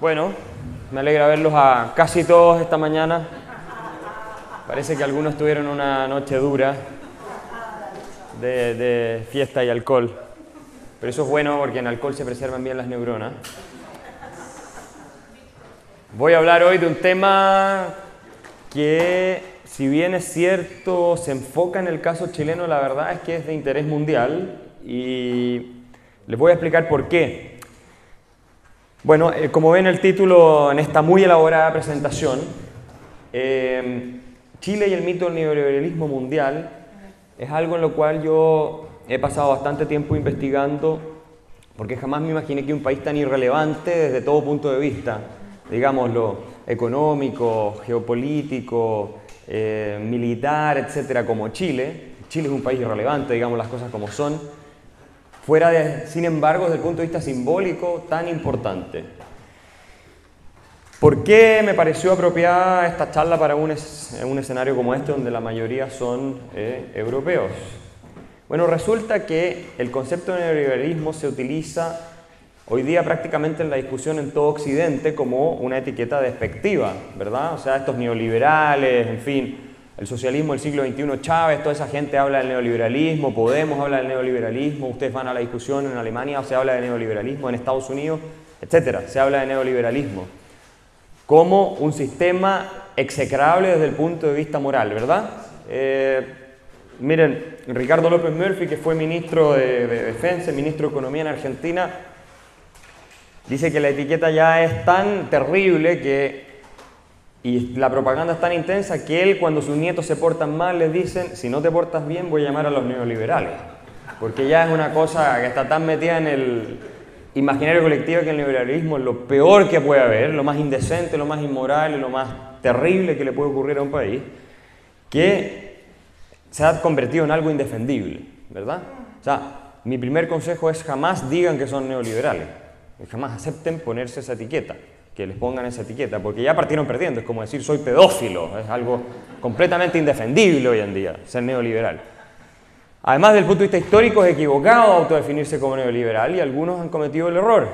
Bueno, me alegra verlos a casi todos esta mañana. Parece que algunos tuvieron una noche dura de, fiesta y alcohol. Pero eso es bueno porque en alcohol se preservan bien las neuronas. Voy a hablar hoy de un tema que, si bien es cierto, se enfoca en el caso chileno, la verdad es que es de interés mundial y les voy a explicar por qué. Bueno, eh, como ven el título en esta muy elaborada presentación, eh, Chile y el mito del neoliberalismo mundial es algo en lo cual yo he pasado bastante tiempo investigando porque jamás me imaginé que un país tan irrelevante desde todo punto de vista, digámoslo, económico, geopolítico, eh, militar, etcétera, como Chile, Chile es un país irrelevante, digamos las cosas como son, fuera de, sin embargo, desde el punto de vista simbólico, tan importante. ¿Por qué me pareció apropiada esta charla para un, un escenario como este, donde la mayoría son eh, europeos? Bueno, resulta que el concepto de neoliberalismo se utiliza hoy día prácticamente en la discusión en todo Occidente como una etiqueta despectiva, ¿verdad? O sea, estos neoliberales, en fin, el socialismo del siglo XXI, Chávez, toda esa gente habla del neoliberalismo, Podemos habla del neoliberalismo, ustedes van a la discusión en Alemania, se habla de neoliberalismo, en Estados Unidos, etcétera, se habla de neoliberalismo como un sistema execrable desde el punto de vista moral, ¿verdad? Eh, miren, Ricardo López Murphy, que fue ministro de, de Defensa, ministro de Economía en Argentina, dice que la etiqueta ya es tan terrible que y la propaganda es tan intensa que él, cuando sus nietos se portan mal, les dicen, si no te portas bien, voy a llamar a los neoliberales. Porque ya es una cosa que está tan metida en el imaginario colectivo que el neoliberalismo es lo peor que puede haber, lo más indecente, lo más inmoral, lo más terrible que le puede ocurrir a un país, que se ha convertido en algo indefendible, ¿verdad? O sea, mi primer consejo es jamás digan que son neoliberales, jamás acepten ponerse esa etiqueta que les pongan esa etiqueta, porque ya partieron perdiendo, es como decir soy pedófilo, es algo completamente indefendible hoy en día, ser neoliberal. Además, desde el punto de vista histórico, es equivocado autodefinirse como neoliberal y algunos han cometido el error.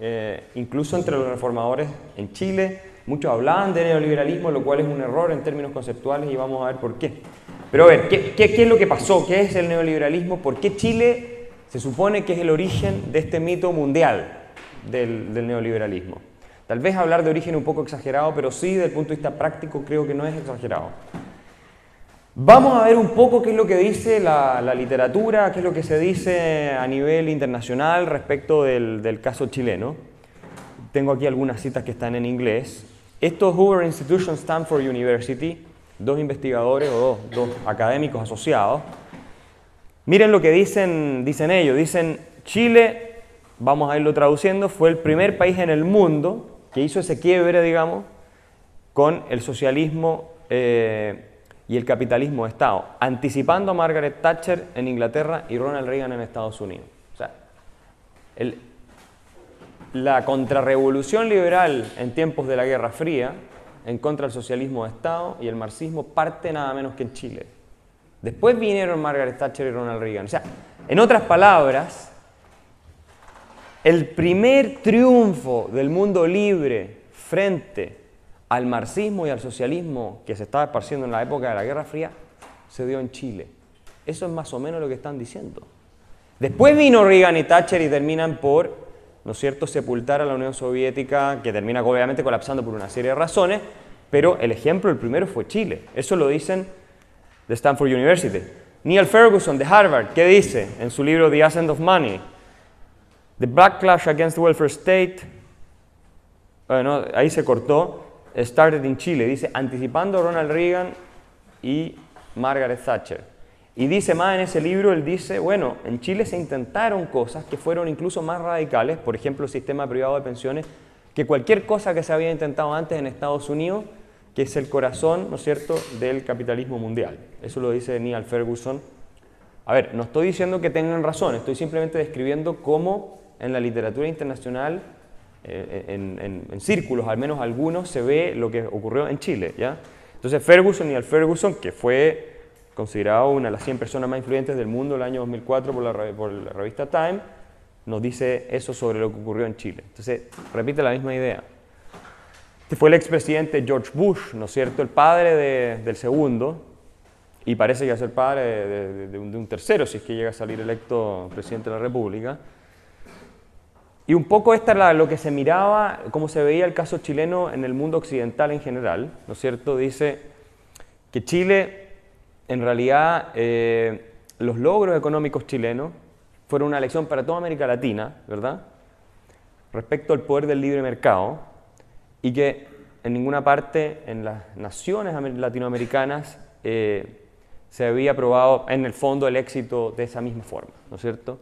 Eh, incluso entre los reformadores en Chile, muchos hablaban de neoliberalismo, lo cual es un error en términos conceptuales y vamos a ver por qué. Pero a ver, ¿qué, qué, qué es lo que pasó? ¿Qué es el neoliberalismo? ¿Por qué Chile se supone que es el origen de este mito mundial del, del neoliberalismo? Tal vez hablar de origen un poco exagerado, pero sí, desde el punto de vista práctico, creo que no es exagerado. Vamos a ver un poco qué es lo que dice la, la literatura, qué es lo que se dice a nivel internacional respecto del, del, caso chileno. Tengo aquí algunas citas que están en inglés. Esto es Hoover Institution Stanford University, dos investigadores o dos, dos académicos asociados. Miren lo que dicen, dicen ellos. Dicen, Chile, vamos a irlo traduciendo, fue el primer país en el mundo que hizo ese quiebre, digamos, con el socialismo eh, y el capitalismo de Estado, anticipando a Margaret Thatcher en Inglaterra y Ronald Reagan en Estados Unidos. O sea, el, la contrarrevolución liberal en tiempos de la Guerra Fría, en contra del socialismo de Estado y el marxismo, parte nada menos que en Chile. Después vinieron Margaret Thatcher y Ronald Reagan. O sea, en otras palabras, el primer triunfo del mundo libre frente al marxismo y al socialismo que se estaba esparciendo en la época de la Guerra Fría se dio en Chile. Eso es más o menos lo que están diciendo. Después vino Reagan y Thatcher y terminan por, ¿no es cierto?, sepultar a la Unión Soviética, que termina obviamente colapsando por una serie de razones, pero el ejemplo, el primero fue Chile. Eso lo dicen de Stanford University. Neil Ferguson de Harvard, ¿qué dice en su libro The Ascent of Money? The backlash against the welfare state, bueno, ahí se cortó, started in Chile, dice, anticipando Ronald Reagan y Margaret Thatcher. Y dice más en ese libro, él dice, bueno, en Chile se intentaron cosas que fueron incluso más radicales, por ejemplo, el sistema privado de pensiones, que cualquier cosa que se había intentado antes en Estados Unidos, que es el corazón, ¿no es cierto?, del capitalismo mundial. Eso lo dice Neil Ferguson. A ver, no estoy diciendo que tengan razón, estoy simplemente describiendo cómo en la literatura internacional, eh, en, en, en, círculos, al menos algunos, se ve lo que ocurrió en Chile. ¿ya? Entonces Ferguson y al Ferguson, que fue considerado una de las 100 personas más influyentes del mundo el año 2004 por la, por la revista Time, nos dice eso sobre lo que ocurrió en Chile. Entonces, repite la misma idea. Este fue el expresidente George Bush, ¿no es cierto? El padre del segundo, y parece que va a ser padre de, un, tercero si es que llega a salir electo presidente de la República. Y un poco esta era lo que se miraba, cómo se veía el caso chileno en el mundo occidental en general, ¿no es cierto? Dice que Chile, en realidad, eh, los logros económicos chilenos fueron una lección para toda América Latina, ¿verdad? Respecto al poder del libre mercado, y que en ninguna parte en las naciones latinoamericanas eh, se había probado en el fondo el éxito de esa misma forma, ¿no es cierto?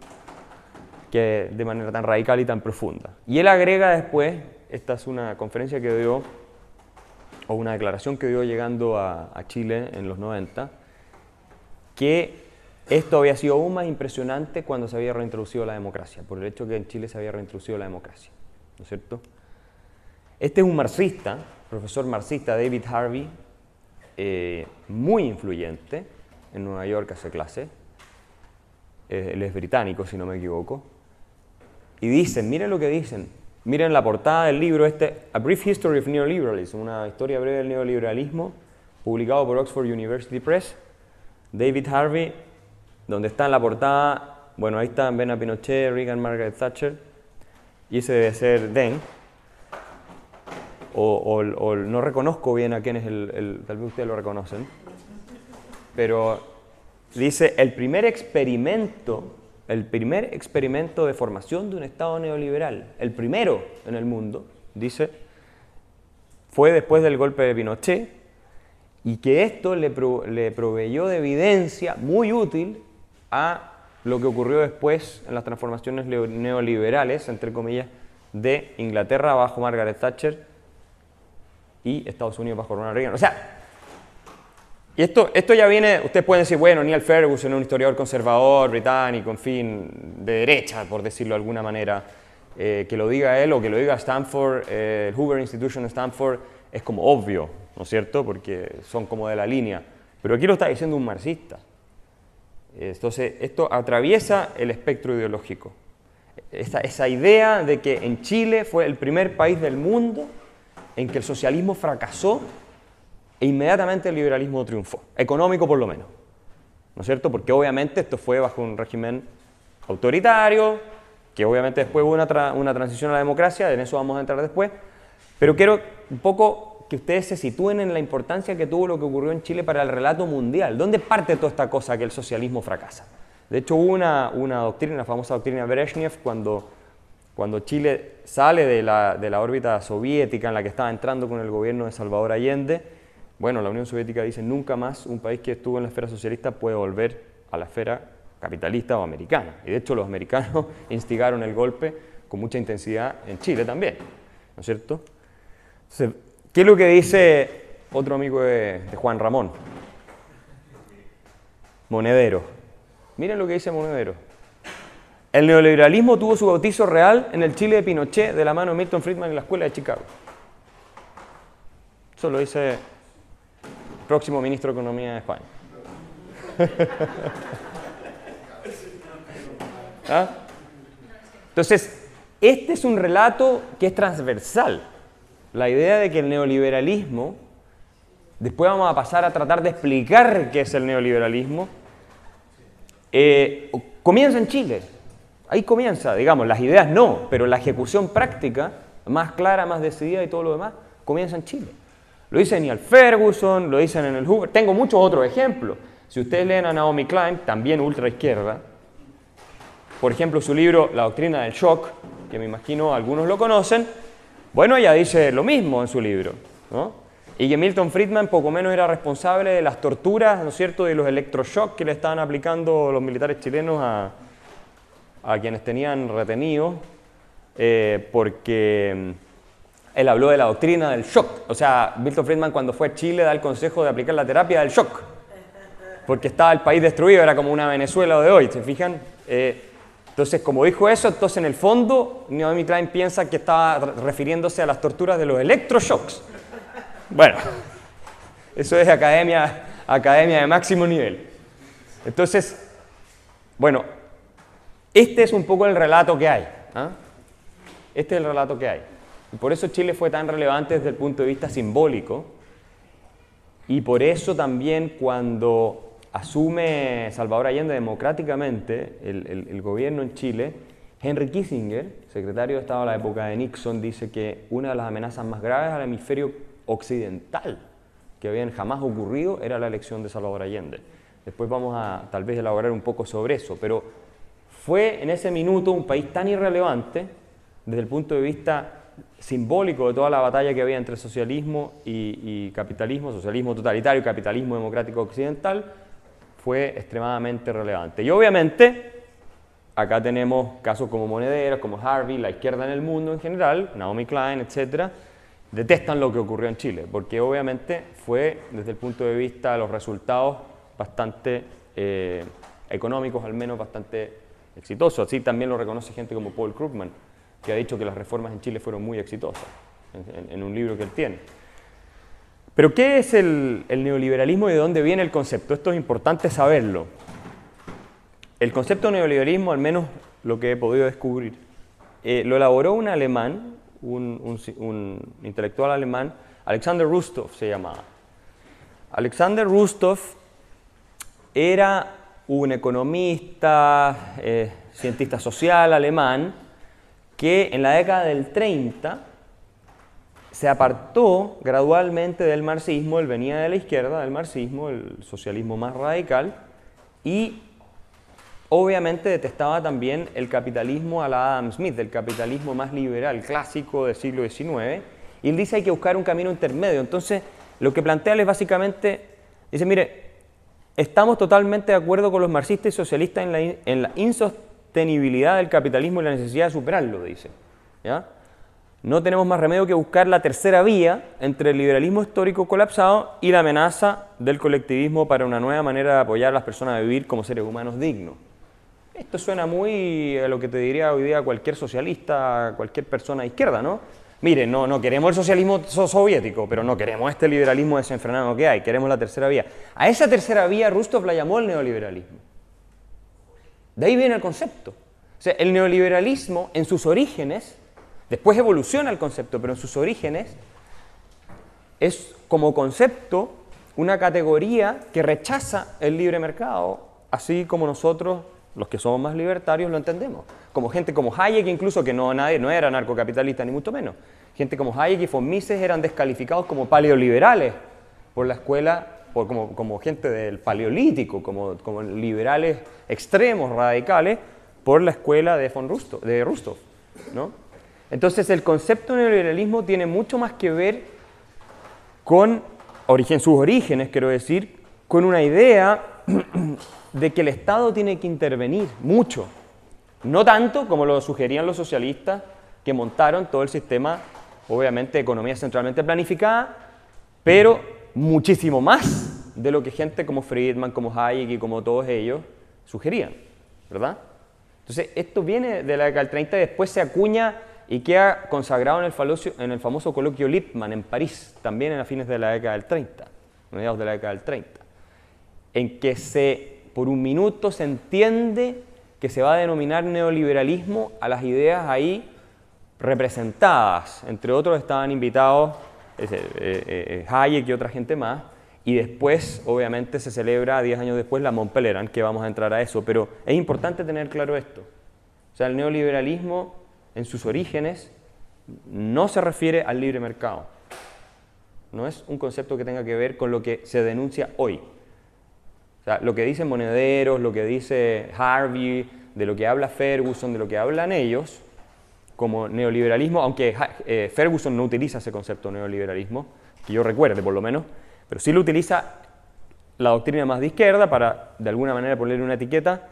Que de manera tan radical y tan profunda. Y él agrega después, esta es una conferencia que dio, o una declaración que dio llegando a, Chile en los 90, que esto había sido aún más impresionante cuando se había reintroducido la democracia, por el hecho que en Chile se había reintroducido la democracia, ¿no es cierto? Este es un marxista, profesor marxista David Harvey, eh, muy influyente en Nueva York hace clase. Eh, él es británico, si no me equivoco. Y dicen, miren lo que dicen. Miren la portada del libro este, A Brief History of Neoliberalism, una historia breve del neoliberalismo, publicado por Oxford University Press. David Harvey, donde está en la portada, bueno, ahí están Ben Pinochet, Reagan, Margaret Thatcher, y ese debe ser Den o, no reconozco bien a quién es el, tal vez ustedes lo reconocen, pero dice el primer experimento, el primer experimento de formación de un Estado neoliberal, el primero en el mundo, dice, fue después del golpe de Pinochet y que esto le, le proveyó de evidencia muy útil a lo que ocurrió después en las transformaciones neoliberales, entre comillas, de Inglaterra bajo Margaret Thatcher y Estados Unidos bajo Ronald Reagan. O sea, y esto, esto ya viene, ustedes pueden decir, bueno, Neil Ferguson es un historiador conservador, británico, en fin, de derecha, por decirlo de alguna manera. Eh, que lo diga él o que lo diga Stanford, eh, el Hoover Institution de Stanford, es como obvio, ¿no es cierto? Porque son como de la línea. Pero aquí lo está diciendo un marxista. Entonces, esto atraviesa el espectro ideológico. Esa, esa idea de que en Chile fue el primer país del mundo en que el socialismo fracasó e inmediatamente el liberalismo triunfó, económico por lo menos. ¿No es cierto? Porque obviamente esto fue bajo un régimen autoritario, que obviamente después hubo una, una transición a la democracia, en eso vamos a entrar después, pero quiero un poco que ustedes se sitúen en la importancia que tuvo lo que ocurrió en Chile para el relato mundial. ¿Dónde parte toda esta cosa que el socialismo fracasa? De hecho, hubo una, una doctrina, la famosa doctrina Brezhnev, cuando cuando Chile sale de la, de la, órbita soviética en la que estaba entrando con el gobierno de Salvador Allende, bueno, la Unión Soviética dice nunca más un país que estuvo en la esfera socialista puede volver a la esfera capitalista o americana. Y de hecho los americanos instigaron el golpe con mucha intensidad en Chile también, ¿no es cierto? ¿Qué es lo que dice otro amigo de, de Juan Ramón? Monedero. Miren lo que dice Monedero. El neoliberalismo tuvo su bautizo real en el Chile de Pinochet de la mano de Milton Friedman en la Escuela de Chicago. Eso lo dice próximo ministro de Economía de España. ¿Ah? Entonces, este es un relato que es transversal. La idea de que el neoliberalismo, después vamos a pasar a tratar de explicar qué es el neoliberalismo, eh, comienza en Chile. Ahí comienza, digamos, las ideas no, pero la ejecución práctica, más clara, más decidida y todo lo demás, comienza en Chile. Lo dice Neil Ferguson, lo dicen en el Hoover. Tengo muchos otros ejemplos. Si ustedes leen a Naomi Klein, también ultra izquierda, por ejemplo, su libro La doctrina del shock, que me imagino algunos lo conocen, bueno, ella dice lo mismo en su libro, ¿no? Y que Milton Friedman poco menos era responsable de las torturas, ¿no es cierto?, de los electroshocks que le estaban aplicando los militares chilenos a, a quienes tenían retenido eh, porque él habló de la doctrina del shock. O sea, Milton Friedman cuando fue a Chile da el consejo de aplicar la terapia del shock, porque estaba el país destruido, era como una Venezuela de hoy, ¿se fijan? Eh, entonces, como dijo eso, entonces en el fondo Naomi Klein piensa que estaba refiriéndose a las torturas de los electroshocks. Bueno, eso es academia, academia de máximo nivel. Entonces, bueno, este es un poco el relato que hay. ¿ah? Este es el relato que hay. Por eso Chile fue tan relevante desde el punto de vista simbólico. Y por eso también cuando asume Salvador Allende democráticamente el, gobierno en Chile, Henry Kissinger, secretario de Estado de la época de Nixon, dice que una de las amenazas más graves al hemisferio occidental que habían jamás ocurrido era la elección de Salvador Allende. Después vamos a tal vez elaborar un poco sobre eso, pero fue en ese minuto un país tan irrelevante desde el punto de vista simbólico de toda la batalla que había entre socialismo y, capitalismo, socialismo totalitario y capitalismo democrático occidental, fue extremadamente relevante. Y obviamente, acá tenemos casos como Monederos, como Harvey, la izquierda en el mundo en general, Naomi Klein, etcétera, detestan lo que ocurrió en Chile, porque obviamente fue, desde el punto de vista de los resultados, bastante eh, económicos, al menos bastante exitosos. Así también lo reconoce gente como Paul Krugman, que ha dicho que las reformas en Chile fueron muy exitosas, en, un libro que él tiene. Pero ¿qué es el, neoliberalismo y de dónde viene el concepto? Esto es importante saberlo. El concepto de neoliberalismo, al menos lo que he podido descubrir, eh, lo elaboró un alemán, un, un, intelectual alemán, Alexander Rustov se llamaba. Alexander Rustov era un economista, eh, cientista social alemán, que en la década del 30 se apartó gradualmente del marxismo, él venía de la izquierda del marxismo, el socialismo más radical, y obviamente detestaba también el capitalismo a la Adam Smith, el capitalismo más liberal, clásico del siglo XIX, y él dice hay que buscar un camino intermedio. Entonces, lo que plantea es básicamente, dice, mire, estamos totalmente de acuerdo con los marxistas y socialistas en la, en la sostenibilidad del capitalismo y la necesidad de superarlo, dice. ¿ya? No tenemos más remedio que buscar la tercera vía entre el liberalismo histórico colapsado y la amenaza del colectivismo para una nueva manera de apoyar a las personas a vivir como seres humanos dignos. Esto suena muy a lo que te diría hoy día cualquier socialista, cualquier persona de izquierda, ¿no? Mire, no, no queremos el socialismo soviético, pero no queremos este liberalismo desenfrenado que hay, queremos la tercera vía. A esa tercera vía Rustov la llamó el neoliberalismo. De ahí viene el concepto. O sea, el neoliberalismo en sus orígenes, después evoluciona el concepto, pero en sus orígenes es como concepto una categoría que rechaza el libre mercado, así como nosotros, los que somos más libertarios, lo entendemos. Como gente como Hayek, incluso que no, no era narcocapitalista ni mucho menos. Gente como Hayek y von eran descalificados como paleoliberales por la escuela como, gente del paleolítico, como, liberales extremos, radicales, por la escuela de von de Rustov. ¿no? Entonces el concepto de neoliberalismo tiene mucho más que ver con origen, sus orígenes, quiero decir, con una idea de que el Estado tiene que intervenir mucho. No tanto como lo sugerían los socialistas que montaron todo el sistema, obviamente, de economía centralmente planificada, pero muchísimo más de lo que gente como Friedman, como Hayek y como todos ellos sugerían, ¿verdad? Entonces, esto viene de la década del 30 y después se acuña y queda consagrado en el, en el famoso coloquio Lippmann en París, también en las fines de la década del 30, mediados de la década del 30, en que se, por un minuto se entiende que se va a denominar neoliberalismo a las ideas ahí representadas. Entre otros estaban invitados eh, eh, eh, Hayek y otra gente más, y después, obviamente, se celebra 10 años después la Montpelleran, que vamos a entrar a eso, pero es importante tener claro esto. O sea, el neoliberalismo en sus orígenes no se refiere al libre mercado. No es un concepto que tenga que ver con lo que se denuncia hoy. O sea, lo que dicen monederos, lo que dice Harvey, de lo que habla Ferguson, de lo que hablan ellos, como neoliberalismo, aunque eh, Ferguson no utiliza ese concepto de neoliberalismo, que yo recuerde por lo menos, pero sí lo utiliza la doctrina más de izquierda para de alguna manera ponerle una etiqueta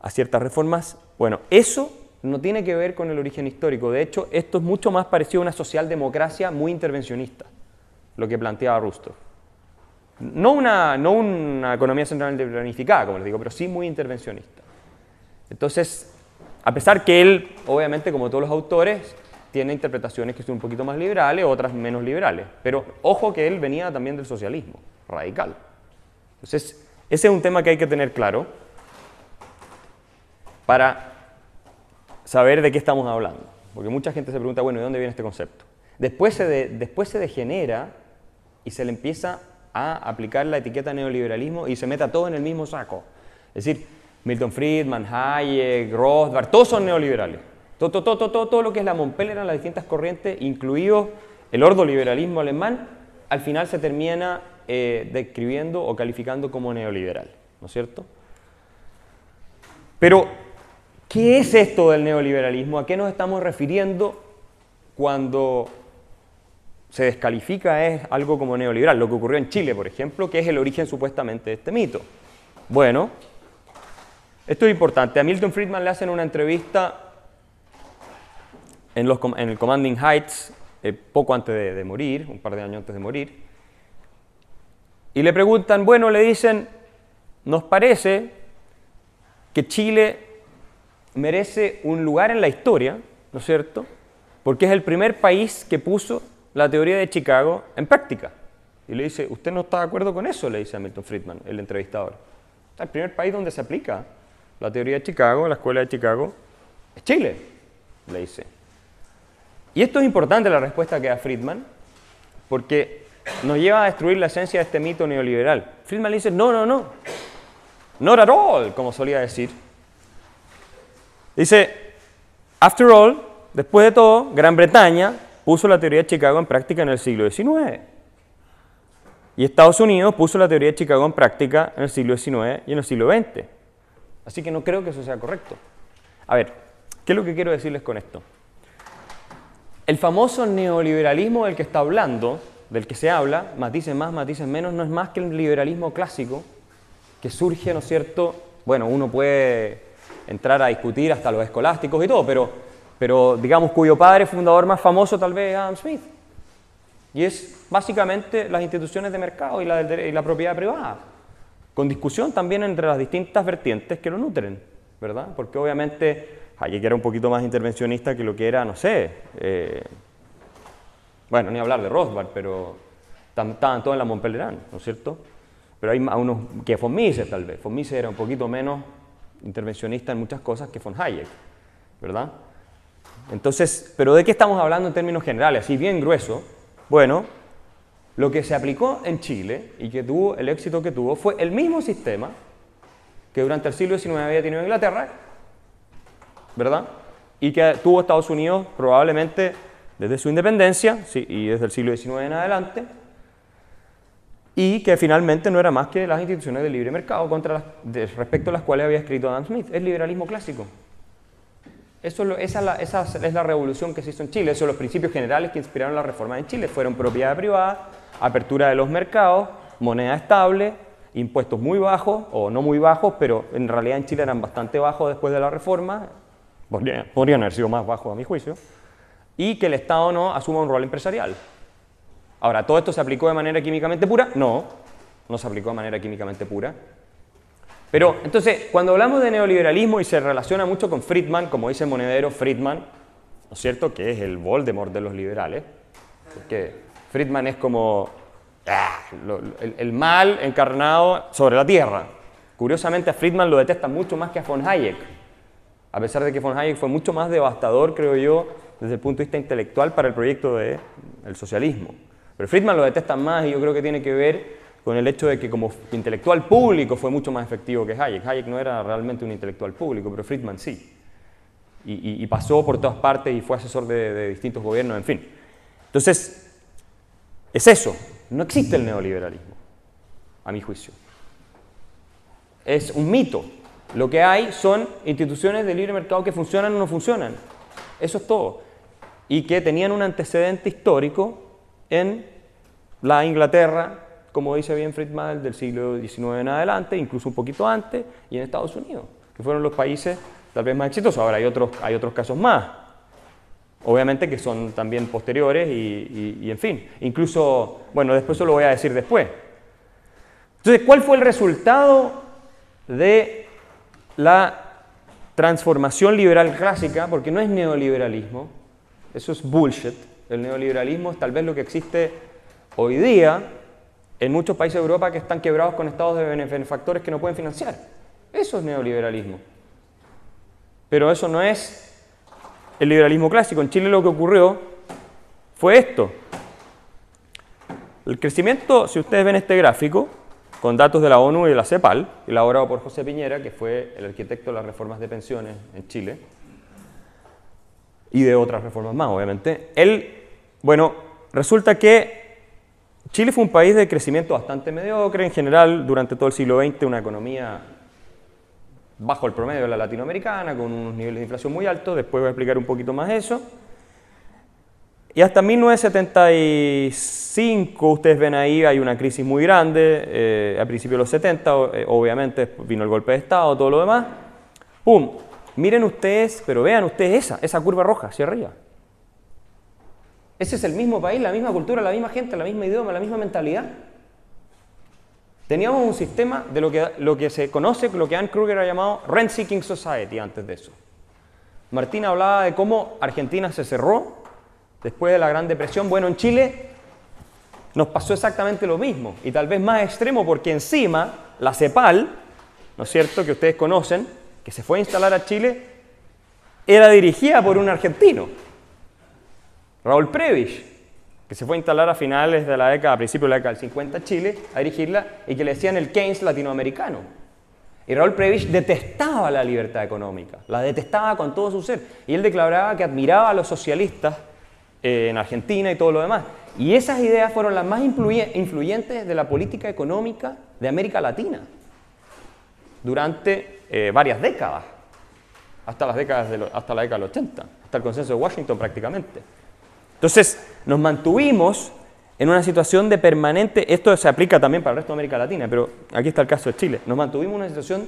a ciertas reformas. Bueno, eso no tiene que ver con el origen histórico, de hecho esto es mucho más parecido a una socialdemocracia muy intervencionista, lo que planteaba Rusto. No una, no una economía centralmente planificada, como les digo, pero sí muy intervencionista. Entonces, a pesar que él, obviamente, como todos los autores, tiene interpretaciones que son un poquito más liberales, otras menos liberales. Pero ojo que él venía también del socialismo radical. Entonces, ese es un tema que hay que tener claro para saber de qué estamos hablando. Porque mucha gente se pregunta, bueno, ¿de dónde viene este concepto? Después se, después se degenera y se le empieza a aplicar la etiqueta neoliberalismo y se meta todo en el mismo saco. Es decir, Milton Friedman, Hayek, Rothbard, todos son neoliberales. Todo, todo, todo, todo, lo que es la Montpellier las distintas corrientes, incluido el ordoliberalismo alemán, al final se termina eh, describiendo o calificando como neoliberal, ¿no es cierto? Pero, ¿qué es esto del neoliberalismo? ¿A qué nos estamos refiriendo cuando se descalifica es algo como neoliberal? Lo que ocurrió en Chile, por ejemplo, que es el origen supuestamente de este mito. Bueno, esto es importante. A Milton Friedman le hacen una entrevista en, el Commanding Heights, eh, poco antes de, morir, un par de años antes de morir, y le preguntan, bueno, le dicen, nos parece que Chile merece un lugar en la historia, ¿no es cierto? Porque es el primer país que puso la teoría de Chicago en práctica. Y le dice, ¿usted no está de acuerdo con eso? Le dice a Milton Friedman, el entrevistador. El primer país donde se aplica la teoría de Chicago, la escuela de Chicago, es Chile, le dice. Y esto es importante la respuesta que da Friedman, porque nos lleva a destruir la esencia de este mito neoliberal. Friedman dice, no, no, no, not at all, como solía decir. Dice, after all, después de todo, Gran Bretaña puso la teoría de Chicago en práctica en el siglo XIX. Y Estados Unidos puso la teoría de Chicago en práctica en el siglo XIX y en el siglo XX. Así que no creo que eso sea correcto. A ver, ¿qué es lo que quiero decirles con esto? El famoso neoliberalismo del que está hablando, del que se habla, matices más, matices menos, no es más que el liberalismo clásico que surge, ¿no es cierto? Bueno, uno puede entrar a discutir hasta los escolásticos y todo, pero, pero digamos cuyo padre fundador más famoso tal vez es Adam Smith. Y es básicamente las instituciones de mercado y la, y la propiedad privada, con discusión también entre las distintas vertientes que lo nutren, ¿verdad? Porque obviamente Hayek era un poquito más intervencionista que lo que era, no sé, eh, bueno, ni hablar de Rothbard, pero estaban todos en la Montpellier, ¿no es cierto? Pero hay unos que von Mises tal vez. Von Mises era un poquito menos intervencionista en muchas cosas que von Hayek, ¿verdad? Entonces, ¿pero de qué estamos hablando en términos generales? Así bien grueso. Bueno, lo que se aplicó en Chile y que tuvo el éxito que tuvo fue el mismo sistema que durante el siglo XIX había tenido Inglaterra, ¿verdad? Y que tuvo Estados Unidos probablemente desde su independencia y desde el siglo XIX en adelante, y que finalmente no era más que las instituciones del libre mercado contra respecto a las cuales había escrito Adam Smith. Es liberalismo clásico. Eso, esa, esa, es la revolución que se hizo en Chile. Esos son los principios generales que inspiraron la reforma en Chile. Fueron propiedad privada, apertura de los mercados, moneda estable, impuestos muy bajos, o no muy bajos, pero en realidad en Chile eran bastante bajos después de la reforma, podrían, haber sido más bajos a mi juicio, y que el Estado no asuma un rol empresarial. Ahora, ¿todo esto se aplicó de manera químicamente pura? No, no se aplicó de manera químicamente pura. Pero entonces, cuando hablamos de neoliberalismo y se relaciona mucho con Friedman, como dice Monedero, Friedman, ¿no es cierto? Que es el Voldemort de los liberales, porque Friedman es como ah, el, mal encarnado sobre la tierra. Curiosamente a Friedman lo detesta mucho más que a von Hayek a pesar de que von Hayek fue mucho más devastador, creo yo, desde el punto de vista intelectual para el proyecto del socialismo. Pero Friedman lo detesta más y yo creo que tiene que ver con el hecho de que como intelectual público fue mucho más efectivo que Hayek. Hayek no era realmente un intelectual público, pero Friedman sí. Y, pasó por todas partes y fue asesor de, de distintos gobiernos, en fin. Entonces, es eso. No existe el neoliberalismo, a mi juicio. Es un mito, lo que hay son instituciones de libre mercado que funcionan o no funcionan. Eso es todo. Y que tenían un antecedente histórico en la Inglaterra, como dice bien Friedman, del siglo XIX en adelante, incluso un poquito antes, y en Estados Unidos, que fueron los países tal vez más exitosos. Ahora hay otros, hay otros casos más, obviamente que son también posteriores y, y en fin. Incluso, bueno, después eso lo voy a decir después. Entonces, ¿cuál fue el resultado de la transformación liberal clásica, porque no es neoliberalismo, eso es bullshit. El neoliberalismo es tal vez lo que existe hoy día en muchos países de Europa que están quebrados con estados de benefactores que no pueden financiar. Eso es neoliberalismo. Pero eso no es el liberalismo clásico. En Chile lo que ocurrió fue esto. El crecimiento, si ustedes ven este gráfico, con datos de la ONU y de la CEPAL, elaborado por José Piñera, que fue el arquitecto de las reformas de pensiones en Chile, y de otras reformas más, obviamente, él, bueno, resulta que Chile fue un país de crecimiento bastante mediocre en general durante todo el siglo XX, una economía bajo el promedio de la latinoamericana, con unos niveles de inflación muy altos, después voy a explicar un poquito más eso. Y hasta 1975, ustedes ven ahí, hay una crisis muy grande, eh, a principios de los 70, eh, obviamente vino el golpe de Estado, todo lo demás. ¡Pum! Miren ustedes, pero vean ustedes esa, esa curva roja hacia arriba. Ese es el mismo país, la misma cultura, la misma gente, la misma idioma, la misma mentalidad. Teníamos un sistema de lo que, lo que se conoce, lo que Ann Kruger ha llamado Rent Seeking Society antes de eso. Martín hablaba de cómo Argentina se cerró después de la Gran Depresión. Bueno, en Chile nos pasó exactamente lo mismo y tal vez más extremo porque encima la CEPAL, ¿no es cierto?, que ustedes conocen, que se fue a instalar a Chile, era dirigida por un argentino. Raúl Prebisch, que se fue a instalar a finales de la década, a principios de la década del 50 a Chile, a dirigirla, y que le decían el Keynes latinoamericano. Y Raúl Prebisch detestaba la libertad económica, la detestaba con todo su ser. Y él declaraba que admiraba a los socialistas eh, en Argentina y todo lo demás. Y esas ideas fueron las más influyentes de la política económica de América Latina durante eh, varias décadas, hasta, las décadas hasta la década del 80, hasta el consenso de Washington prácticamente. Entonces, nos mantuvimos en una situación de permanente, esto se aplica también para el resto de América Latina, pero aquí está el caso de Chile, nos mantuvimos en una situación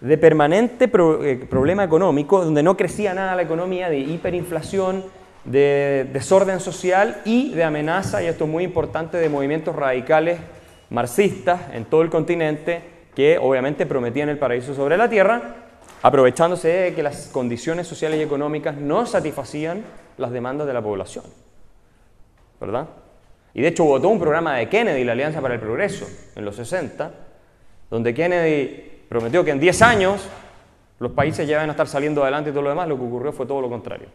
de permanente eh, problema económico, donde no crecía nada la economía, de hiperinflación, de desorden social y de amenaza, y esto es muy importante, de movimientos radicales marxistas en todo el continente que obviamente prometían el paraíso sobre la tierra, aprovechándose de que las condiciones sociales y económicas no satisfacían las demandas de la población. ¿Verdad? Y de hecho todo un programa de Kennedy, la Alianza para el Progreso, en los 60, donde Kennedy prometió que en 10 años los países ya iban a estar saliendo adelante y todo lo demás, lo que ocurrió fue todo lo contrario.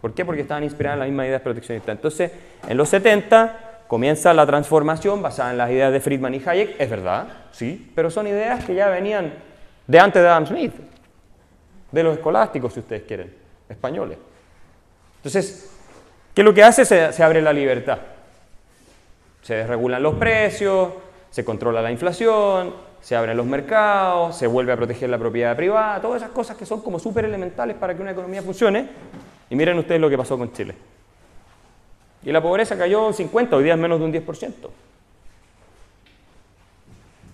¿Por qué? Porque estaban inspiradas en las mismas ideas proteccionistas. Entonces, en los 70 comienza la transformación basada en las ideas de Friedman y Hayek, es verdad, sí, pero son ideas que ya venían de antes de Adam Smith, de los escolásticos, si ustedes quieren, españoles. Entonces, ¿qué es lo que hace? Se, abre la libertad. Se desregulan los precios, se controla la inflación, se abren los mercados, se vuelve a proteger la propiedad privada, todas esas cosas que son como súper elementales para que una economía funcione. Y miren ustedes lo que pasó con Chile. Y la pobreza cayó un 50, hoy día es menos de un 10%.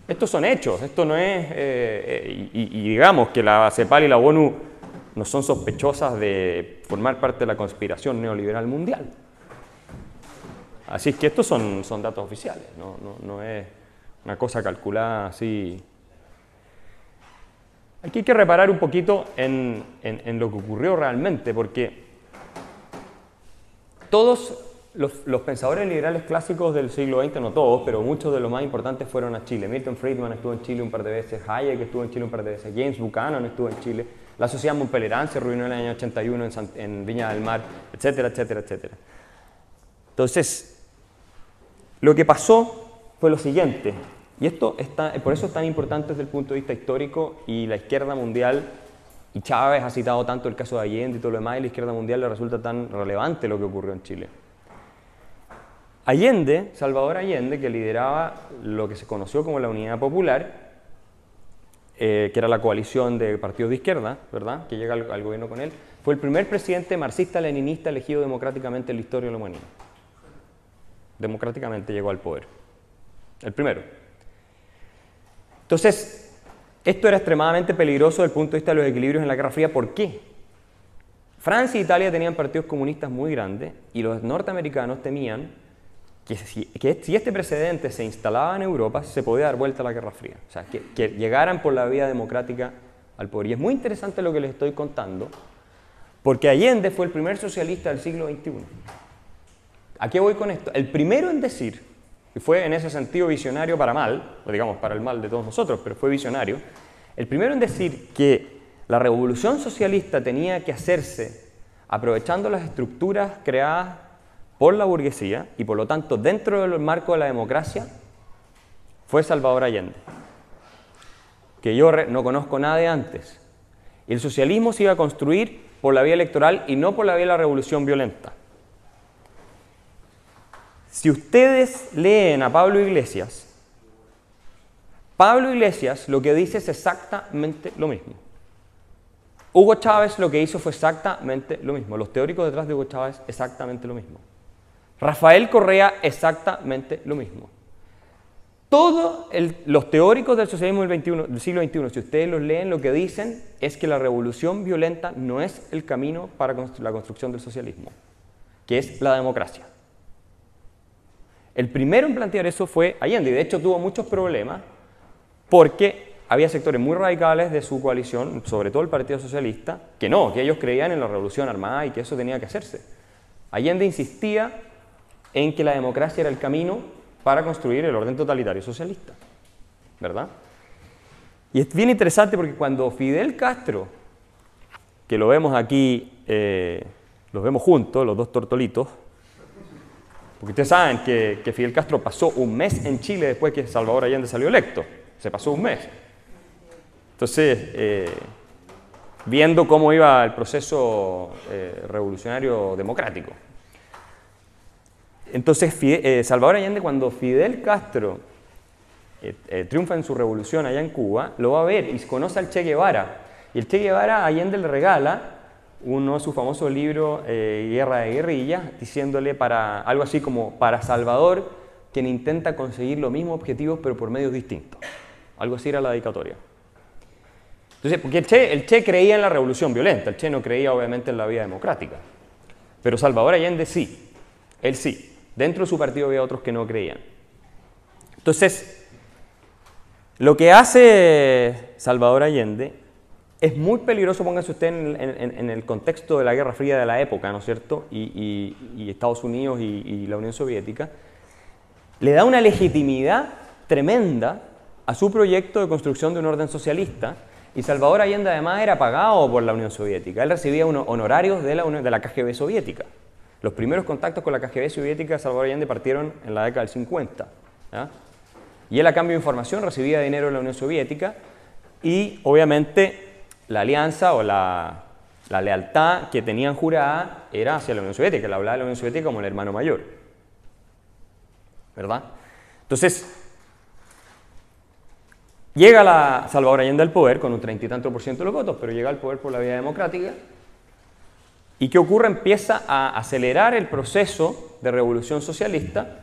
Estos son hechos, esto no es, eh, eh, y, digamos que la CEPAL y la ONU no son sospechosas de formar parte de la conspiración neoliberal mundial. Así es que estos son, son datos oficiales, no, es una cosa calculada así. Aquí hay que reparar un poquito en, lo que ocurrió realmente, porque todos los, pensadores liberales clásicos del siglo XX, no todos, pero muchos de los más importantes fueron a Chile. Milton Friedman estuvo en Chile un par de veces, Hayek estuvo en Chile un par de veces, James Buchanan estuvo en Chile. La sociedad Montpellerán se reunió en el año 81 en, Viña del Mar, etcétera, etcétera, etcétera. Entonces, lo que pasó fue lo siguiente, y esto está, por eso es tan importante desde el punto de vista histórico y la izquierda mundial, y Chávez ha citado tanto el caso de Allende y todo lo demás, y la izquierda mundial le resulta tan relevante lo que ocurrió en Chile. Allende, Salvador Allende, que lideraba lo que se conoció como la Unidad Popular, eh, que era la coalición de partidos de izquierda, ¿verdad?, que llega al, gobierno con él, fue el primer presidente marxista-leninista elegido democráticamente en la historia de la humanidad. Democráticamente llegó al poder. El primero. Entonces, esto era extremadamente peligroso desde el punto de vista de los equilibrios en la Guerra Fría. ¿Por qué? Francia e Italia tenían partidos comunistas muy grandes y los norteamericanos temían que si, este precedente se instalaba en Europa, se podía dar vuelta a la Guerra Fría. O sea, que, llegaran por la vía democrática al poder. Y es muy interesante lo que les estoy contando, porque Allende fue el primer socialista del siglo XXI. ¿A qué voy con esto? El primero en decir, y fue en ese sentido visionario para mal, o digamos para el mal de todos nosotros, pero fue visionario, el primero en decir que la revolución socialista tenía que hacerse aprovechando las estructuras creadas por la burguesía y por lo tanto dentro del marco de la democracia fue Salvador Allende, que yo no conozco nada de antes. El socialismo se iba a construir por la vía electoral y no por la vía de la revolución violenta. Si ustedes leen a Pablo Iglesias, Pablo Iglesias lo que dice es exactamente lo mismo. Hugo Chávez lo que hizo fue exactamente lo mismo. Los teóricos detrás de Hugo Chávez exactamente lo mismo. Rafael Correa exactamente lo mismo. Todos los teóricos del socialismo del, siglo XXI, si ustedes los leen, lo que dicen es que la revolución violenta no es el camino para la construcción del socialismo, que es la democracia. El primero en plantear eso fue Allende, y de hecho tuvo muchos problemas porque había sectores muy radicales de su coalición, sobre todo el Partido Socialista, que no, que ellos creían en la revolución armada y que eso tenía que hacerse. Allende insistía en que la democracia era el camino para construir el orden totalitario socialista, ¿verdad? Y es bien interesante porque cuando Fidel Castro, que lo vemos aquí, eh, los vemos juntos, los dos tortolitos, porque ustedes saben que, Fidel Castro pasó un mes en Chile después que Salvador Allende salió electo. Se pasó un mes. Entonces, eh, viendo cómo iba el proceso eh, revolucionario democrático. Entonces, eh, Salvador Allende, cuando Fidel Castro triunfa en su revolución allá en Cuba, lo va a ver y conoce al Che Guevara. Y el Che Guevara Allende le regala uno de sus famosos libros, eh, Guerra de Guerrillas, diciéndole para algo así como para Salvador, quien intenta conseguir los mismos objetivos pero por medios distintos. Algo así era la dedicatoria. Entonces, porque el che, el che creía en la revolución violenta, el Che no creía obviamente en la vida democrática. Pero Salvador Allende sí, él sí. Dentro de su partido había otros que no creían. Entonces, lo que hace Salvador Allende es muy peligroso, póngase usted en, el contexto de la Guerra Fría de la época, ¿no es cierto? Y, Estados Unidos y, la Unión Soviética, le da una legitimidad tremenda a su proyecto de construcción de un orden socialista. Y Salvador Allende además era pagado por la Unión Soviética. Él recibía unos honorarios de la, de la KGB soviética. Los primeros contactos con la KGB soviética de Salvador Allende partieron en la década del 50. Y él a cambio de información recibía dinero de la Unión Soviética y obviamente la alianza o la, lealtad que tenían jurada era hacia la Unión Soviética, la hablaba de la Unión Soviética como el hermano mayor. ¿Verdad? Entonces, llega la Salvador Allende al poder con un treinta y tanto por ciento de los votos, pero llega al poder por la vía democrática. ¿Y qué ocurre? Empieza a acelerar el proceso de revolución socialista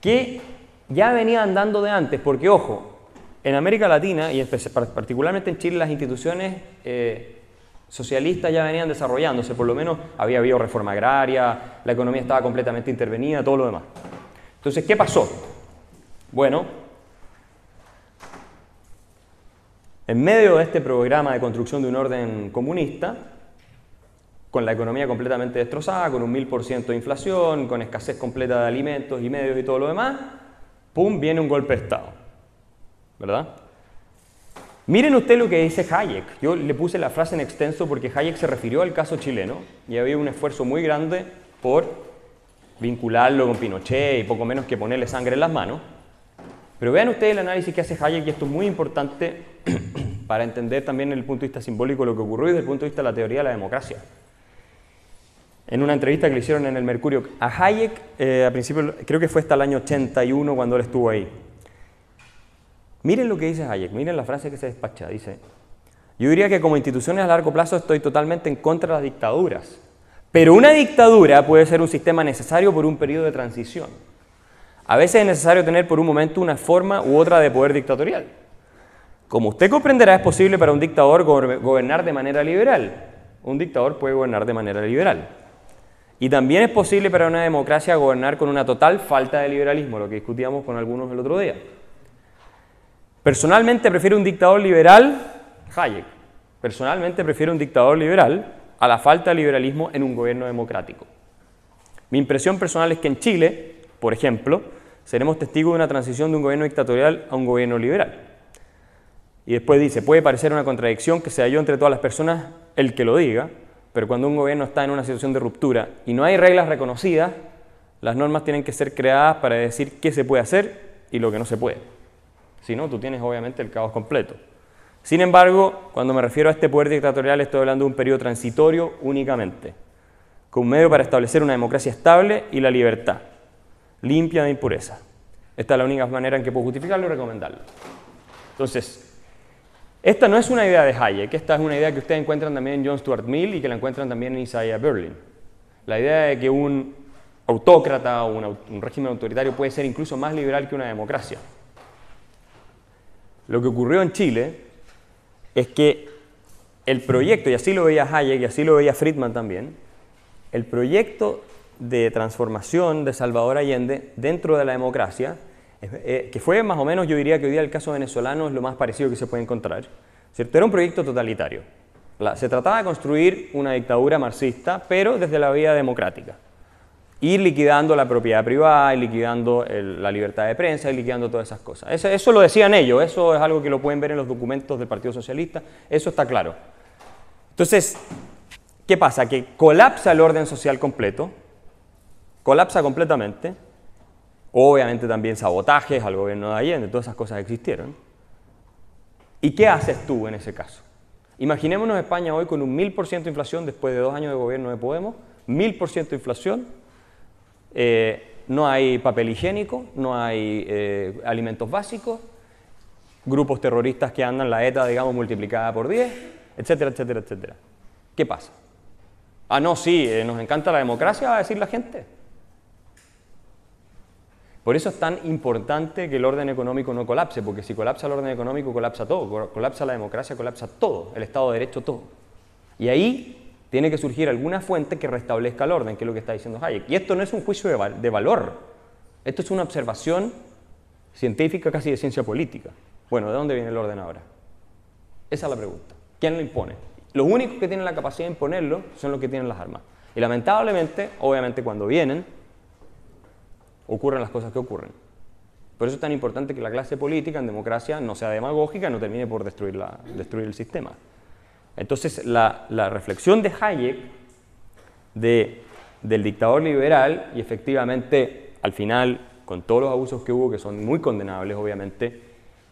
que ya venía andando de antes, porque ojo, en América Latina y particularmente en Chile las instituciones eh, socialistas ya venían desarrollándose, por lo menos había habido reforma agraria, la economía estaba completamente intervenida, todo lo demás. Entonces, ¿qué pasó? Bueno, en medio de este programa de construcción de un orden comunista, con la economía completamente destrozada, con un mil por ciento de inflación, con escasez completa de alimentos y medios y todo lo demás, ¡pum!, viene un golpe de Estado. ¿Verdad? Miren usted lo que dice Hayek. Yo le puse la frase en extenso porque Hayek se refirió al caso chileno y había un esfuerzo muy grande por vincularlo con Pinochet y poco menos que ponerle sangre en las manos. Pero vean ustedes el análisis que hace Hayek y esto es muy importante para entender también desde el punto de vista simbólico lo que ocurrió y desde el punto de vista de la teoría de la democracia. En una entrevista que le hicieron en el Mercurio a Hayek, eh, a principio, creo que fue hasta el año 81 cuando él estuvo ahí. Miren lo que dice Hayek, miren la frase que se despacha. Dice, yo diría que como instituciones a largo plazo estoy totalmente en contra de las dictaduras, pero una dictadura puede ser un sistema necesario por un periodo de transición. A veces es necesario tener por un momento una forma u otra de poder dictatorial. Como usted comprenderá, es posible para un dictador gobernar de manera liberal. Un dictador puede gobernar de manera liberal. Y también es posible para una democracia gobernar con una total falta de liberalismo, lo que discutíamos con algunos el otro día. Personalmente prefiero un dictador liberal, Hayek, personalmente prefiero un dictador liberal a la falta de liberalismo en un gobierno democrático. Mi impresión personal es que en Chile, por ejemplo, seremos testigos de una transición de un gobierno dictatorial a un gobierno liberal. Y después dice, puede parecer una contradicción que se halló entre todas las personas el que lo diga, pero cuando un gobierno está en una situación de ruptura y no hay reglas reconocidas, las normas tienen que ser creadas para decir qué se puede hacer y lo que no se puede. Si no, tú tienes obviamente el caos completo. Sin embargo, cuando me refiero a este poder dictatorial, estoy hablando de un periodo transitorio únicamente, como un medio para establecer una democracia estable y la libertad, limpia de impureza. Esta es la única manera en que puedo justificarlo y recomendarlo. Entonces, esta no es una idea de Hayek, esta es una idea que ustedes encuentran también en John Stuart Mill y que la encuentran también en Isaiah Berlin. La idea de que un autócrata o un, régimen autoritario puede ser incluso más liberal que una democracia. Lo que ocurrió en Chile es que el proyecto, y así lo veía Hayek y así lo veía Friedman también, el proyecto de transformación de Salvador Allende dentro de la democracia eh, que fue más o menos, yo diría que hoy día el caso venezolano es lo más parecido que se puede encontrar, ¿cierto? Era un proyecto totalitario. se trataba de construir una dictadura marxista, pero desde la vía democrática. Ir liquidando la propiedad privada, liquidando la libertad de prensa, liquidando todas esas cosas. Eso, eso lo decían ellos, eso es algo que lo pueden ver en los documentos del Partido Socialista, eso está claro. Entonces, ¿qué pasa? Que colapsa el orden social completo, colapsa completamente, Obviamente también sabotajes al gobierno de Allende, todas esas cosas existieron. ¿Y qué haces tú en ese caso? Imaginémonos España hoy con un 1000% de inflación después de dos años de gobierno de Podemos, 1000% de inflación, eh, no hay papel higiénico, no hay eh, alimentos básicos, grupos terroristas que andan la ETA, digamos, multiplicada por 10, etcétera, etcétera, etcétera. ¿Qué pasa? Ah, no, sí, eh, nos encanta la democracia, va a decir la gente. Por eso es tan importante que el orden económico no colapse, porque si colapsa el orden económico, colapsa todo, colapsa la democracia, colapsa todo, el Estado de Derecho, todo. Y ahí tiene que surgir alguna fuente que restablezca el orden, que es lo que está diciendo Hayek. Y esto no es un juicio de, valor, esto es una observación científica, casi de ciencia política. Bueno, ¿de dónde viene el orden ahora? Esa es la pregunta. ¿Quién lo impone? Los únicos que tienen la capacidad de imponerlo son los que tienen las armas. Y lamentablemente, obviamente cuando vienen, ocurren las cosas que ocurren. Por eso es tan importante que la clase política en democracia no sea demagógica, no termine por destruir, la, destruir el sistema. Entonces, la, reflexión de Hayek de, del dictador liberal, y efectivamente, al final, con todos los abusos que hubo, que son muy condenables, obviamente,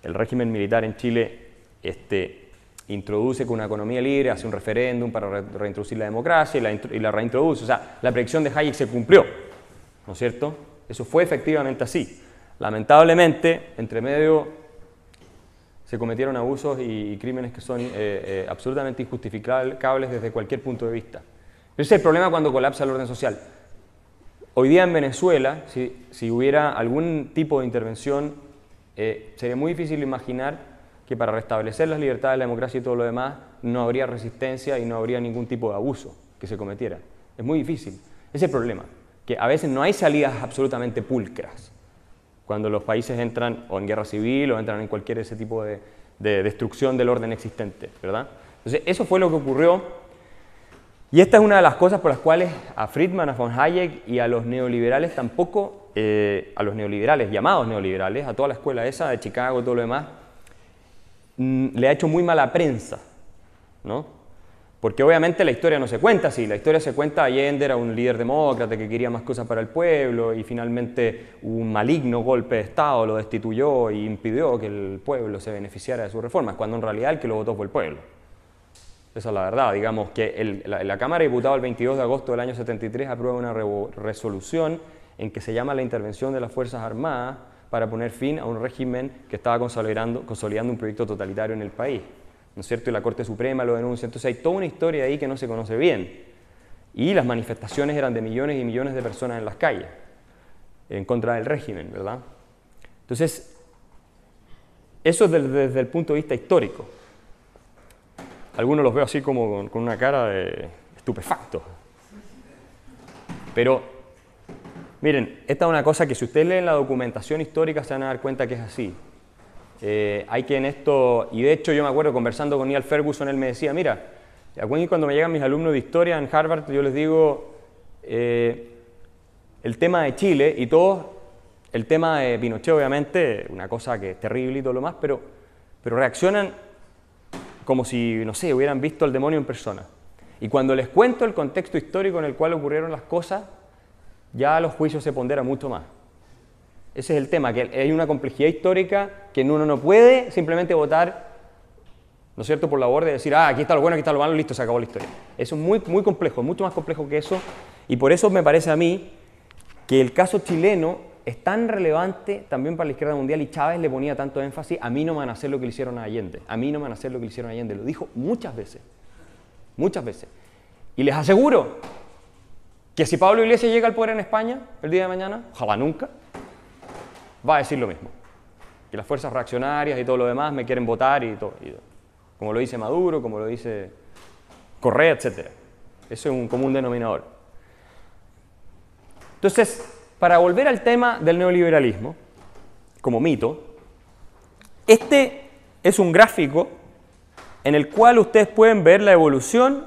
el régimen militar en Chile este, introduce con una economía libre, hace un referéndum para reintroducir la democracia y la, y la reintroduce. O sea, la predicción de Hayek se cumplió, ¿no es cierto? Eso fue efectivamente así. Lamentablemente, entre medio se cometieron abusos y, crímenes que son eh, eh, absolutamente injustificables desde cualquier punto de vista. ese es el problema cuando colapsa el orden social. Hoy día en Venezuela, si, hubiera algún tipo de intervención, eh, sería muy difícil imaginar que para restablecer las libertades, la democracia y todo lo demás, no habría resistencia y no habría ningún tipo de abuso que se cometiera. Es muy difícil. Ese es el problema que a veces no hay salidas absolutamente pulcras cuando los países entran o en guerra civil o entran en cualquier ese tipo de, destrucción del orden existente, ¿verdad? Entonces, eso fue lo que ocurrió y esta es una de las cosas por las cuales a Friedman, a von Hayek y a los neoliberales tampoco, eh, a los neoliberales, llamados neoliberales, a toda la escuela esa de Chicago y todo lo demás, mm, le ha hecho muy mala prensa, ¿no? Porque obviamente la historia no se cuenta así, la historia se cuenta Allende era un líder demócrata que quería más cosas para el pueblo y finalmente un maligno golpe de Estado lo destituyó y impidió que el pueblo se beneficiara de sus reformas, cuando en realidad el que lo votó fue el pueblo. Esa es la verdad, digamos que la, Cámara de Diputados el 22 de agosto del año 73 aprueba una resolución en que se llama la intervención de las Fuerzas Armadas para poner fin a un régimen que estaba consolidando un proyecto totalitario en el país. ¿No es cierto? Y la Corte Suprema lo denuncia. Entonces hay toda una historia ahí que no se conoce bien. Y las manifestaciones eran de millones y millones de personas en las calles, en contra del régimen, ¿verdad? Entonces, eso es desde, el punto de vista histórico. Algunos los veo así como con, una cara de estupefacto. Pero, miren, esta es una cosa que si ustedes leen la documentación histórica se van a dar cuenta que es así. Eh, hay que en esto, y de hecho yo me acuerdo conversando con Neil Ferguson, él me decía, mira, cuando me llegan mis alumnos de historia en Harvard, yo les digo eh, el tema de Chile y todo, el tema de Pinochet obviamente, una cosa que es terrible y todo lo más, pero, pero reaccionan como si, no sé, hubieran visto al demonio en persona. Y cuando les cuento el contexto histórico en el cual ocurrieron las cosas, ya los juicios se ponderan mucho más. Ese es el tema, que hay una complejidad histórica que uno no puede simplemente votar, ¿no es cierto?, por la borde de decir, ah, aquí está lo bueno, aquí está lo malo, listo, se acabó la historia. Eso es muy, muy complejo, mucho más complejo que eso, y por eso me parece a mí que el caso chileno es tan relevante también para la izquierda mundial y Chávez le ponía tanto énfasis, a mí no me van a hacer lo que le hicieron a Allende, a mí no me van a hacer lo que le hicieron a Allende, lo dijo muchas veces, muchas veces. Y les aseguro que si Pablo Iglesias llega al poder en España el día de mañana, ojalá nunca, va a decir lo mismo. Que las fuerzas reaccionarias y todo lo demás me quieren votar y todo. como lo dice Maduro, como lo dice Correa, etc. Eso es un común denominador. Entonces, para volver al tema del neoliberalismo, como mito, este es un gráfico en el cual ustedes pueden ver la evolución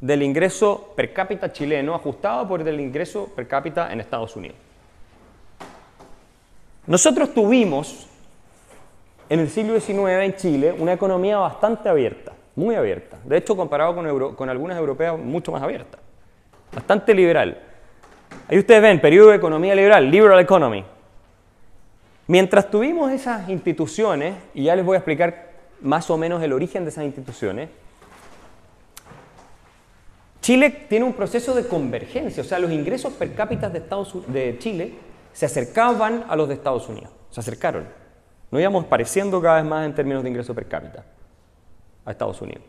del ingreso per cápita chileno ajustado por el ingreso per cápita en Estados Unidos. Nosotros tuvimos en el siglo XIX en Chile una economía bastante abierta, muy abierta. De hecho, comparado con, algunas europeas, mucho más abierta. Bastante liberal. Ahí ustedes ven, periodo de economía liberal, liberal economy. Mientras tuvimos esas instituciones, y ya les voy a explicar más o menos el origen de esas instituciones, Chile tiene un proceso de convergencia, o sea, los ingresos per cápita de, Estados, de Chile se acercaban a los de Estados Unidos, se acercaron. No íbamos pareciendo cada vez más en términos de ingreso per cápita a Estados Unidos.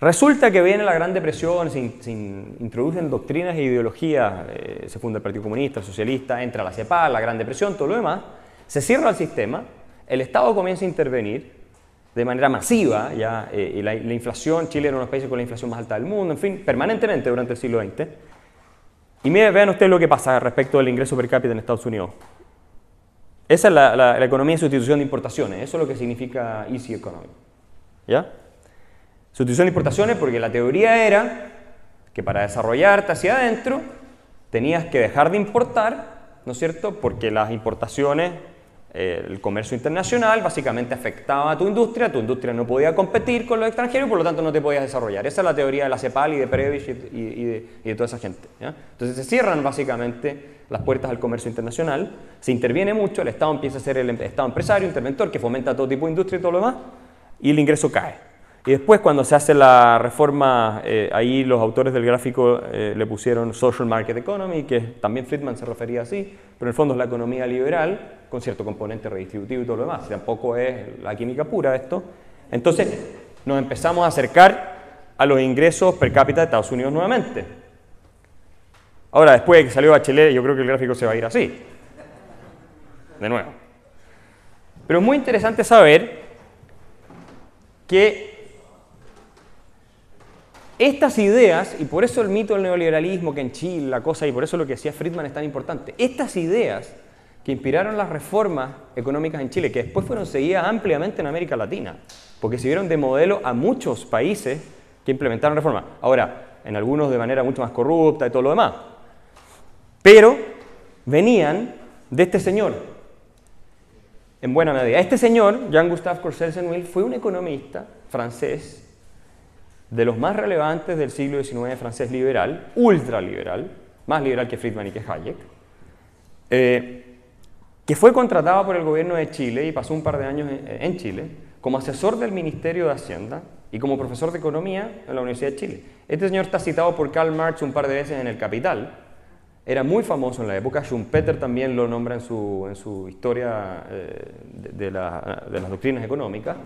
Resulta que viene la Gran Depresión, se, introducen doctrinas e ideologías, eh, se funda el Partido Comunista, Socialista, entra la CEPAL, la Gran Depresión, todo lo demás, se cierra el sistema, el Estado comienza a intervenir de manera masiva, ya, eh, y la, la, inflación, Chile era uno de los países con la inflación más alta del mundo, en fin, permanentemente durante el siglo XX, y miren, vean ustedes lo que pasa respecto del ingreso per cápita en Estados Unidos. Esa es la, economía de sustitución de importaciones, eso es lo que significa easy economy. ¿Ya? Sustitución de importaciones porque la teoría era que para desarrollarte hacia adentro tenías que dejar de importar, ¿no es cierto? Porque las importaciones el comercio internacional básicamente afectaba a tu industria, tu industria no podía competir con los extranjeros y por lo tanto no te podías desarrollar. Esa es la teoría de la CEPAL y de Previch y, de, toda esa gente. Entonces se cierran básicamente las puertas al comercio internacional, se interviene mucho, el Estado empieza a ser el Estado empresario, interventor, que fomenta todo tipo de industria y todo lo demás, y el ingreso cae. Y después cuando se hace la reforma, eh, ahí los autores del gráfico eh, le pusieron Social Market Economy, que también Friedman se refería así, pero en el fondo es la economía liberal, con cierto componente redistributivo y todo lo demás. Tampoco es la química pura esto. Entonces nos empezamos a acercar a los ingresos per cápita de Estados Unidos nuevamente. Ahora, después de que salió Bachelet, yo creo que el gráfico se va a ir así. De nuevo. Pero es muy interesante saber que estas ideas, y por eso el mito del neoliberalismo que en Chile, la cosa, y por eso lo que decía Friedman es tan importante, estas ideas que inspiraron las reformas económicas en Chile, que después fueron seguidas ampliamente en América Latina, porque sirvieron de modelo a muchos países que implementaron reformas. Ahora, en algunos de manera mucho más corrupta y todo lo demás. Pero venían de este señor, en buena medida. Este señor, Jean-Gustave Courcelles-Senwil, fue un economista francés de los más relevantes del siglo XIX francés liberal, ultraliberal, más liberal que Friedman y que Hayek, eh, que fue contratado por el gobierno de Chile y pasó un par de años en Chile como asesor del Ministerio de Hacienda y como profesor de Economía en la Universidad de Chile. Este señor está citado por Karl Marx un par de veces en El Capital. Era muy famoso en la época. Schumpeter también lo nombra en su, en su historia eh, de, de las doctrinas económicas.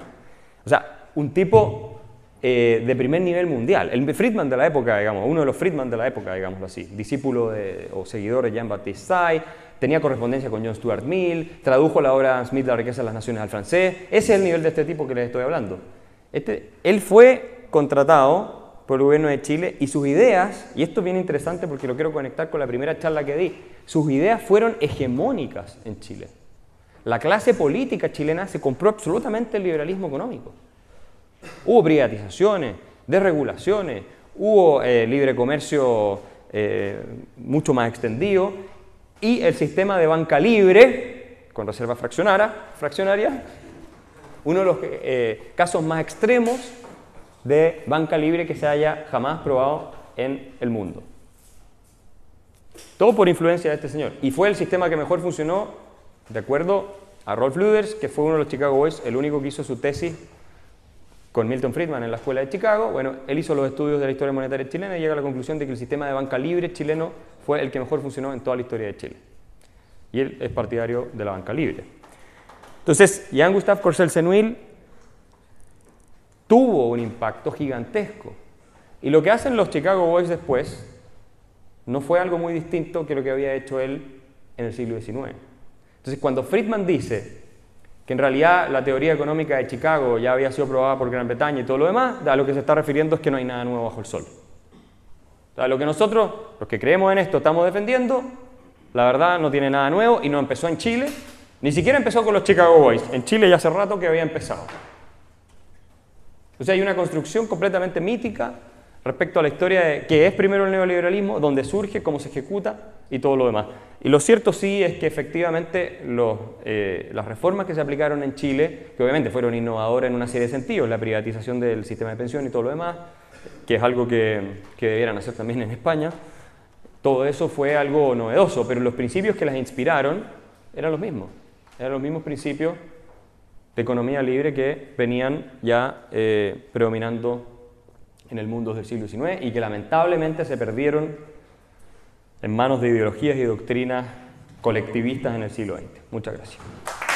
O sea, un tipo eh, de primer nivel mundial. El Friedman de la época, digamos, uno de los Friedman de la época, digámoslo así, discípulo o seguidor de Jean-Baptiste Say, tenía correspondencia con John Stuart Mill, tradujo la obra Smith, La riqueza de las naciones al francés. Ese es el nivel de este tipo que les estoy hablando. Este, él fue contratado por el gobierno de Chile y sus ideas, y esto es bien interesante porque lo quiero conectar con la primera charla que di, sus ideas fueron hegemónicas en Chile. La clase política chilena se compró absolutamente el liberalismo económico. Hubo privatizaciones, desregulaciones, hubo eh, libre comercio eh, mucho más extendido y el sistema de banca libre con reserva fraccionaria, uno de los eh, casos más extremos de banca libre que se haya jamás probado en el mundo. Todo por influencia de este señor. Y fue el sistema que mejor funcionó, de acuerdo a Rolf Luders, que fue uno de los Chicago Boys, el único que hizo su tesis con Milton Friedman en la Escuela de Chicago. Bueno, él hizo los estudios de la historia monetaria chilena y llega a la conclusión de que el sistema de banca libre chileno fue el que mejor funcionó en toda la historia de Chile. Y él es partidario de la banca libre. Entonces, Jean Gustave Corsel Senuil tuvo un impacto gigantesco. Y lo que hacen los Chicago Boys después no fue algo muy distinto que lo que había hecho él en el siglo XIX. Entonces, cuando Friedman dice que en realidad la teoría económica de Chicago ya había sido probada por Gran Bretaña y todo lo demás, a lo que se está refiriendo es que no hay nada nuevo bajo el sol. O sea, lo que nosotros, los que creemos en esto, estamos defendiendo, la verdad no tiene nada nuevo y no empezó en Chile, ni siquiera empezó con los Chicago Boys. En Chile ya hace rato que había empezado. O sea, hay una construcción completamente mítica respecto a la historia de qué es primero el neoliberalismo, dónde surge, cómo se ejecuta y todo lo demás. Y lo cierto sí es que efectivamente eh, las reformas que se aplicaron en Chile, que obviamente fueron innovadoras en una serie de sentidos, la privatización del sistema de pensión y todo lo demás, que es algo que, que debieran hacer también en España, todo eso fue algo novedoso, pero los principios que las inspiraron eran los mismos, eran los mismos principios de economía libre que venían ya eh, predominando en el mundo del siglo XIX y que lamentablemente se perdieron en manos de ideologías y doctrinas colectivistas en el siglo XX. Muchas gracias.